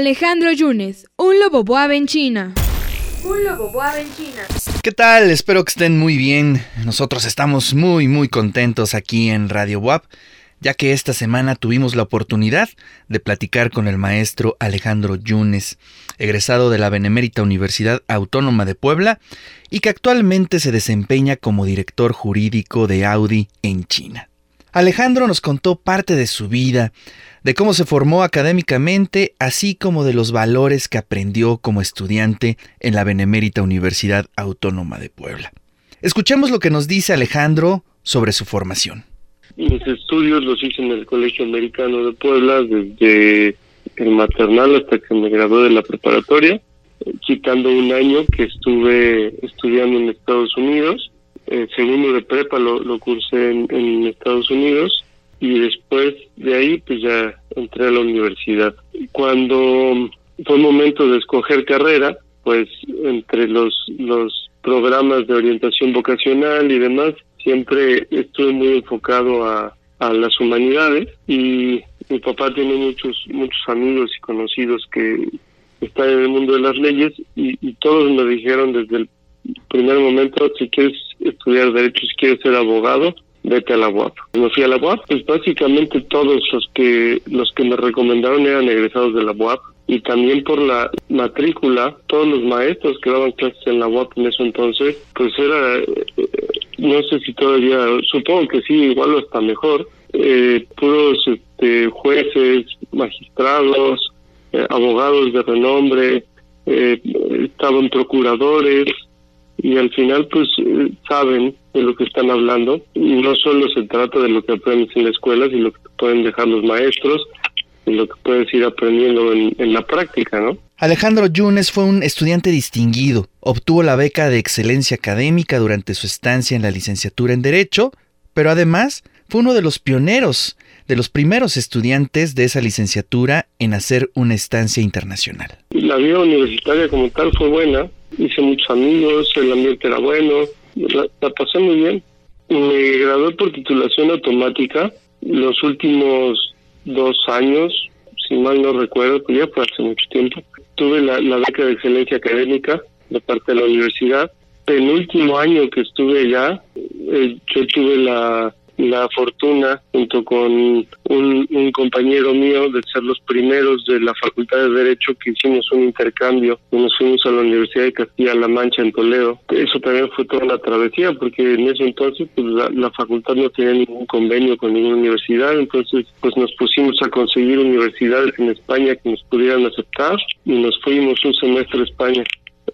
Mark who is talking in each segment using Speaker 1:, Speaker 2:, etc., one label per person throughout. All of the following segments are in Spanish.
Speaker 1: Alejandro Yunes, un lobo boab en China. Un lobo boab en China.
Speaker 2: ¿Qué tal? Espero que estén muy bien. Nosotros estamos muy muy contentos aquí en Radio WAP, ya que esta semana tuvimos la oportunidad de platicar con el maestro Alejandro Yunes, egresado de la Benemérita Universidad Autónoma de Puebla y que actualmente se desempeña como director jurídico de Audi en China. Alejandro nos contó parte de su vida, de cómo se formó académicamente, así como de los valores que aprendió como estudiante en la Benemérita Universidad Autónoma de Puebla. Escuchemos lo que nos dice Alejandro sobre su formación.
Speaker 3: Mis estudios los hice en el Colegio Americano de Puebla desde el maternal hasta que me gradué de la preparatoria, quitando un año que estuve estudiando en Estados Unidos el segundo de prepa lo, cursé en, Estados Unidos y después de ahí pues ya entré a la universidad. Cuando fue momento de escoger carrera, pues entre los, los programas de orientación vocacional y demás, siempre estuve muy enfocado a, a las humanidades y mi papá tiene muchos muchos amigos y conocidos que están en el mundo de las leyes y, y todos me dijeron desde el primer momento, si quieres estudiar Derecho, si quieres ser abogado, vete a la UAP. Me fui a la UAP, pues básicamente todos los que, los que me recomendaron eran egresados de la UAP y también por la matrícula, todos los maestros que daban clases en la UAP en eso entonces, pues era, eh, no sé si todavía, supongo que sí, igual o hasta mejor, eh, puros este, jueces, magistrados, eh, abogados de renombre, estaban procuradores, y al final pues eh, saben de lo que están hablando y no solo se trata de lo que aprendes en la escuela, sino lo que pueden dejar los maestros y lo que puedes ir aprendiendo en, en la práctica, ¿no?
Speaker 2: Alejandro Yunes fue un estudiante distinguido, obtuvo la beca de excelencia académica durante su estancia en la licenciatura en Derecho, pero además fue uno de los pioneros, de los primeros estudiantes de esa licenciatura en hacer una estancia internacional.
Speaker 3: La vida universitaria como tal fue buena, hice muchos amigos, el ambiente era bueno, la, pasé muy bien. Me gradué por titulación automática los últimos dos años, si mal no recuerdo, pues ya fue hace mucho tiempo. Tuve la, la beca de excelencia académica de parte de la universidad. El último año que estuve allá, eh, yo tuve la la fortuna, junto con un, compañero mío, de ser los primeros de la Facultad de Derecho que hicimos un intercambio y nos fuimos a la Universidad de Castilla-La Mancha en Toledo. Eso también fue toda una travesía, porque en ese entonces pues, la, facultad no tenía ningún convenio con ninguna universidad, entonces pues nos pusimos a conseguir universidades en España que nos pudieran aceptar y nos fuimos un semestre a España.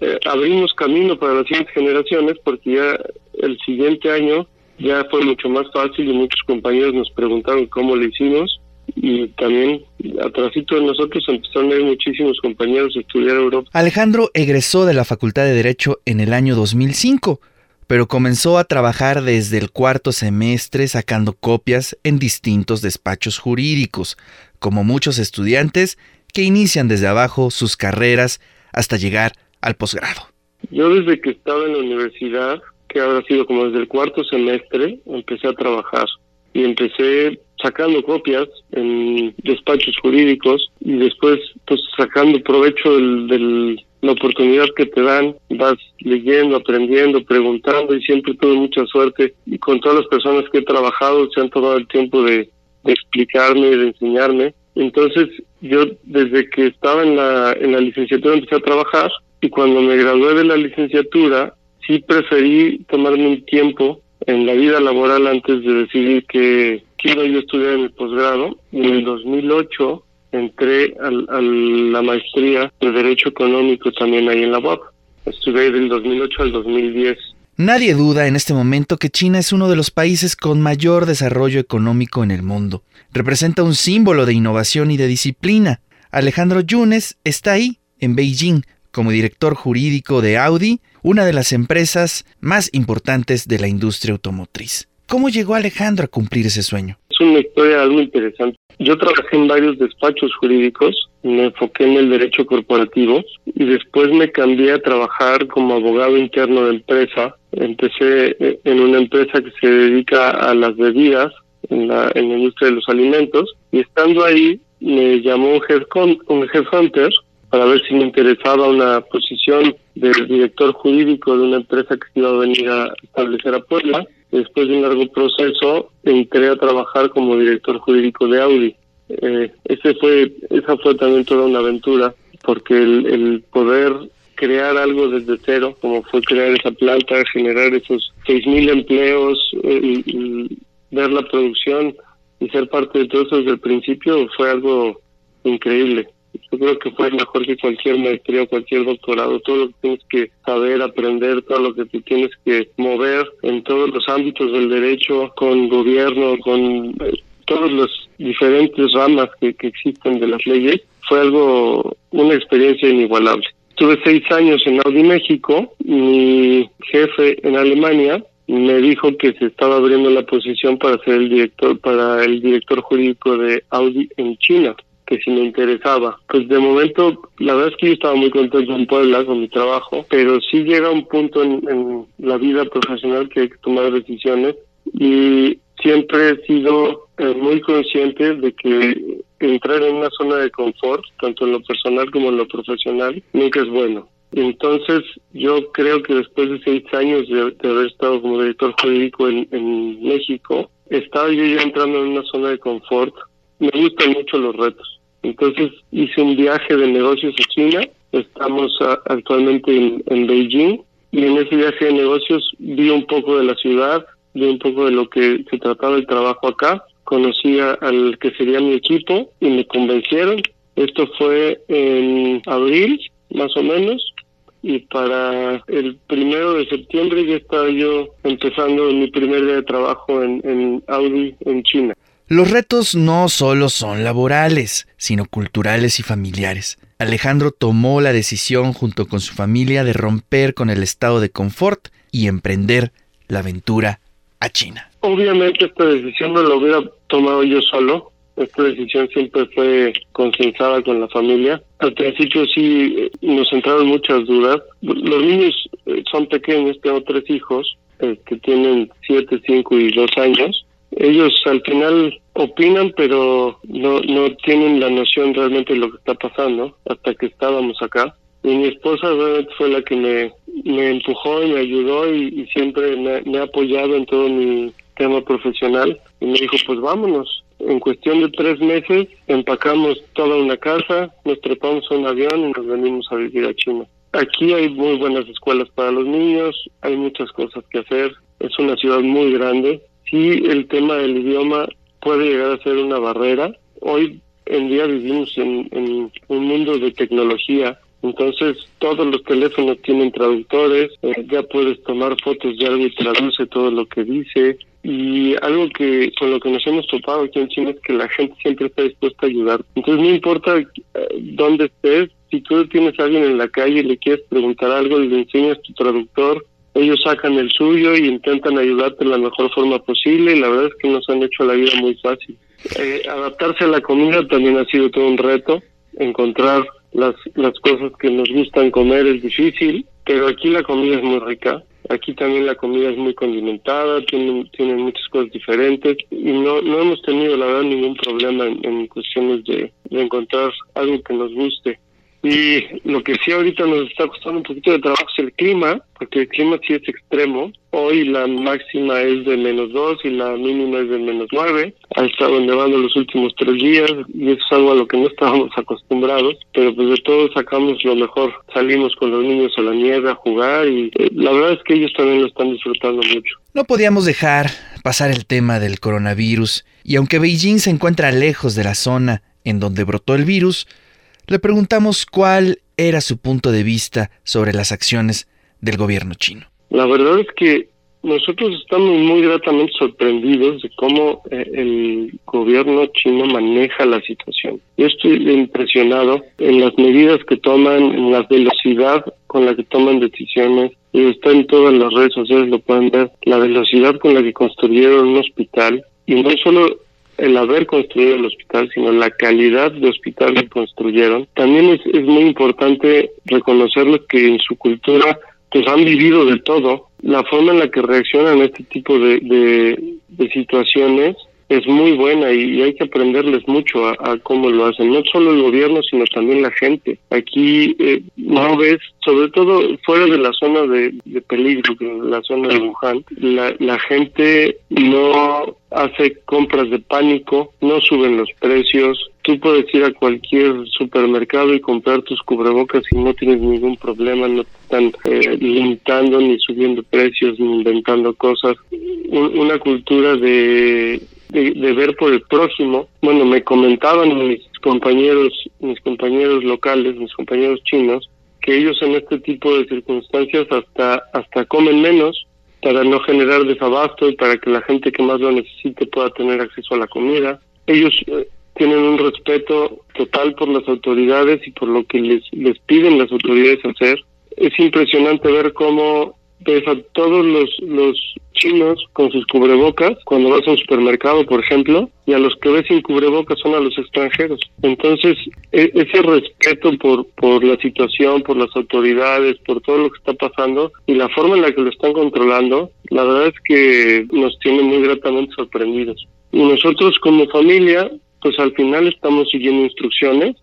Speaker 3: Eh, abrimos camino para las siguientes generaciones porque ya el siguiente año ya fue mucho más fácil y muchos compañeros nos preguntaron cómo lo hicimos y también atrásito de nosotros empezaron a ir muchísimos compañeros a estudiar Europa.
Speaker 2: Alejandro egresó de la Facultad de Derecho en el año 2005, pero comenzó a trabajar desde el cuarto semestre sacando copias en distintos despachos jurídicos, como muchos estudiantes que inician desde abajo sus carreras hasta llegar al posgrado.
Speaker 3: Yo desde que estaba en la universidad que habrá sido como desde el cuarto semestre, empecé a trabajar. Y empecé sacando copias en despachos jurídicos y después pues sacando provecho de la oportunidad que te dan, vas leyendo, aprendiendo, preguntando y siempre tuve mucha suerte. Y con todas las personas que he trabajado se han tomado el tiempo de, de explicarme, de enseñarme. Entonces yo desde que estaba en la, en la licenciatura empecé a trabajar y cuando me gradué de la licenciatura sí preferí tomarme un tiempo en la vida laboral antes de decidir que quiero yo estudiar en el posgrado. En el 2008 entré a, la maestría de Derecho Económico también ahí en la UAP. Estudié del 2008 al 2010.
Speaker 2: Nadie duda en este momento que China es uno de los países con mayor desarrollo económico en el mundo. Representa un símbolo de innovación y de disciplina. Alejandro Yunes está ahí, en Beijing, como director jurídico de Audi, una de las empresas más importantes de la industria automotriz. ¿Cómo llegó Alejandro a cumplir ese sueño?
Speaker 3: Es una historia algo interesante. Yo trabajé en varios despachos jurídicos, me enfoqué en el derecho corporativo y después me cambié a trabajar como abogado interno de empresa. Empecé eh, en una empresa que se dedica a las bebidas en la, en la industria de los alimentos y estando ahí me llamó un, head un headhunter para ver si me interesaba una posición del director jurídico de una empresa que iba a venir a establecer a Puebla. Después de un largo proceso, entré a trabajar como director jurídico de Audi. Eh, ese fue, esa fue también toda una aventura, porque el, poder crear algo desde cero, como fue crear esa planta, generar esos 6.000 empleos, eh, ver la producción y ser parte de todo eso desde el principio fue algo increíble. Yo creo que fue mejor que cualquier maestría o cualquier doctorado. Todo lo que tienes que saber, aprender, todo lo que te tienes que mover en todos los ámbitos del derecho, con gobierno, con eh, todas las diferentes ramas que, que existen de las leyes, fue algo, una experiencia inigualable. Tuve seis años en Audi México, mi jefe en Alemania me dijo que se estaba abriendo la posición para ser el director para el director jurídico de Audi en China que si me interesaba. Pues de momento, la verdad es que yo estaba muy contento en Puebla con mi trabajo, pero sí llega un punto en, la vida profesional que hay que tomar decisiones y siempre he sido eh, muy consciente de que entrar en una zona de confort, tanto en lo personal como en lo profesional, nunca es bueno. Entonces, yo creo que después de seis años de, haber estado como director jurídico en, en México, estaba yo ya entrando en una zona de confort. Me gustan mucho los retos. Entonces, hice un viaje de negocios a China. Estamos actualmente en, Beijing y en ese viaje de negocios vi un poco de la ciudad, vi un poco de lo que se trataba el trabajo acá. Conocí al que sería mi equipo y me convencieron. Esto fue en abril, más o menos y para el primero de septiembre ya estaba yo empezando mi primer día de trabajo en, Audi en China.
Speaker 2: Los retos no solo son laborales, sino culturales y familiares. Alejandro tomó la decisión junto con su familia de romper con el estado de confort y emprender la aventura a China.
Speaker 3: Obviamente esta decisión no la hubiera tomado yo solo, esta decisión siempre fue consensada con la familia. Al principio sí eh, nos entraron muchas dudas. Los niños eh, son pequeños, tengo tres hijos eh, que tienen siete, cinco y dos años. Ellos al final opinan, pero no, no tienen la noción realmente de lo que está pasando hasta que estábamos acá. Y mi esposa fue la que me, me empujó y me ayudó y, siempre me ha apoyado en todo mi tema profesional. Y me dijo, pues vámonos, en cuestión de tres meses empacamos toda una casa, nos trepamos a un avión y nos venimos a vivir a China. Aquí hay muy buenas escuelas para los niños, hay muchas cosas que hacer, es una ciudad muy grande. Sí, el tema del idioma puede llegar a ser una barrera. Hoy en día vivimos en, un mundo de tecnología entonces todos los teléfonos tienen traductores, eh, ya puedes tomar fotos de algo y traduce todo lo que dice. Y algo que con lo que nos hemos topado aquí en China es que la gente siempre está dispuesta a ayudar. Entonces no importa eh, dónde estés, si tú tienes a alguien en la calle y le quieres preguntar algo y le enseñas tu traductor, ellos sacan el suyo y intentan ayudarte de la mejor forma posible y la verdad es que nos han hecho la vida muy fácil. Eh, adaptarse a la comida también ha sido todo un reto, encontrar las, las cosas que nos gustan comer es difícil, pero aquí la comida es muy rica. Aquí también la comida es muy condimentada, tienen, tienen muchas cosas diferentes y no, no hemos tenido, la verdad, ningún problema en, cuestiones de, de encontrar algo que nos guste. Y lo que sí ahorita nos está costando un poquito de trabajo es el clima, porque el clima sí es extremo. Hoy la máxima es de menos 2 y la mínima es de menos 9. Ha estado nevando los últimos tres días y eso es algo a lo que no estábamos acostumbrados, pero pues de todo sacamos lo mejor. Salimos con los niños a la nieve a jugar y eh, la verdad es que ellos también lo están disfrutando mucho.
Speaker 2: No podíamos dejar pasar el tema del coronavirus y aunque Beijing se encuentra lejos de la zona en donde brotó el virus, le preguntamos cuál era su punto de vista sobre las acciones del gobierno chino.
Speaker 3: La verdad es que nosotros estamos muy gratamente sorprendidos de cómo eh, el gobierno chino maneja la situación. Yo estoy impresionado en las medidas que toman, en la velocidad con la que toman decisiones. Y está en todas las redes sociales, lo pueden ver, la velocidad con la que construyeron un hospital. Y no solo el haber construido el hospital, sino la calidad de hospital que construyeron. También es, es muy importante reconocerlo que en su cultura pues han vivido de todo. La forma en la que reaccionan a este tipo de, de, situaciones es muy buena y, hay que aprenderles mucho a, cómo lo hacen, no solo el gobierno, sino también la gente. Aquí eh, no ves, sobre todo fuera de la zona de, peligro, la zona de Wuhan, la, gente no hace compras de pánico, no suben los precios. Tú puedes ir a cualquier supermercado y comprar tus cubrebocas y no tienes ningún problema, no te están eh, limitando ni subiendo precios ni inventando cosas. una cultura de, de, ver por el próximo. Bueno, me comentaban mis compañeros, mis compañeros locales, mis compañeros chinos, que ellos en este tipo de circunstancias hasta hasta comen menos para no generar desabasto y para que la gente que más lo necesite pueda tener acceso a la comida. Ellos eh, tienen un respeto total por las autoridades y por lo que les, les piden las autoridades hacer. Es impresionante ver cómo ves a todos los, los chinos con sus cubrebocas cuando vas a un supermercado, por ejemplo, y a los que ves sin cubrebocas son a los extranjeros. Entonces, e, ese respeto por, por la situación, por las autoridades, por todo lo que está pasando y la forma en la que lo están controlando, la verdad es que nos tiene muy gratamente sorprendidos. Y nosotros como familia, pues al final estamos siguiendo instrucciones,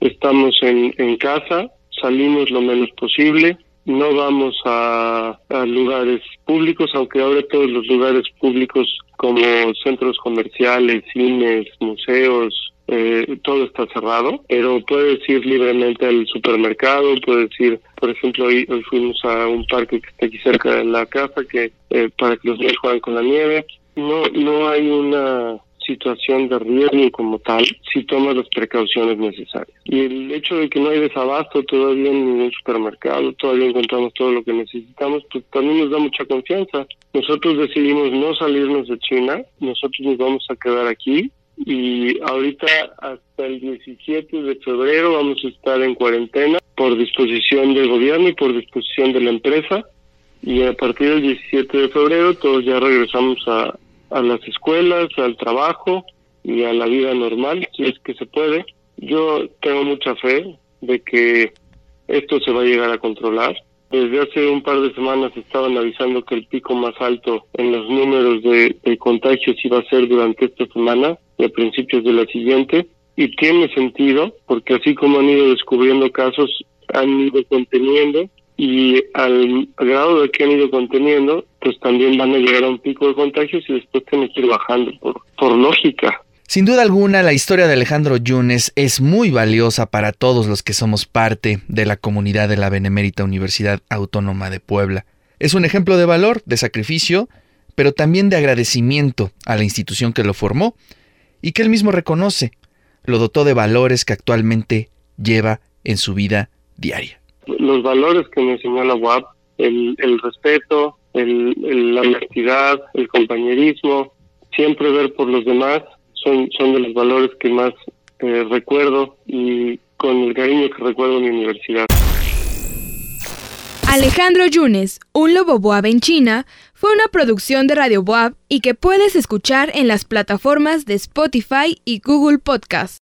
Speaker 3: estamos en, en casa, salimos lo menos posible, no vamos a, lugares públicos, aunque ahora todos los lugares públicos como centros comerciales, cines, museos, eh, todo está cerrado, pero puedes ir libremente al supermercado, puedes ir, por ejemplo, hoy, fuimos a un parque que está aquí cerca de la casa que eh, para que los niños jueguen con la nieve. No, no hay una situación de riesgo como tal si tomas las precauciones necesarias. Y el hecho de que no hay desabasto todavía en ningún supermercado, todavía encontramos todo lo que necesitamos, pues también nos da mucha confianza. Nosotros decidimos no salirnos de China, nosotros nos vamos a quedar aquí y ahorita hasta el 17 de febrero vamos a estar en cuarentena por disposición del gobierno y por disposición de la empresa y a partir del 17 de febrero todos ya regresamos a, a las escuelas, al trabajo y a la vida normal, si es que se puede. Yo tengo mucha fe de que esto se va a llegar a controlar. Desde hace un par de semanas estaban avisando que el pico más alto en los números de, contagios iba a ser durante esta semana y a principios de la siguiente. Y tiene sentido, porque así como han ido descubriendo casos, han ido conteniendo y al grado de que han ido conteniendo, pues también van a llegar a un pico de contagios y después tienen que ir bajando por, por lógica.
Speaker 2: Sin duda alguna, la historia de Alejandro Yunes es muy valiosa para todos los que somos parte de la comunidad de la Benemérita Universidad Autónoma de Puebla. Es un ejemplo de valor, de sacrificio, pero también de agradecimiento a la institución que lo formó y que él mismo reconoce, lo dotó de valores que actualmente lleva en su vida diaria
Speaker 3: los valores que me enseñó la UAP, el, el respeto, el, la honestidad, el compañerismo, siempre ver por los demás, son, son de los valores que más eh, recuerdo y con el cariño que recuerdo mi universidad.
Speaker 1: Alejandro Yunes, un lobo boab en China, fue una producción de Radio Boab y que puedes escuchar en las plataformas de Spotify y Google Podcast.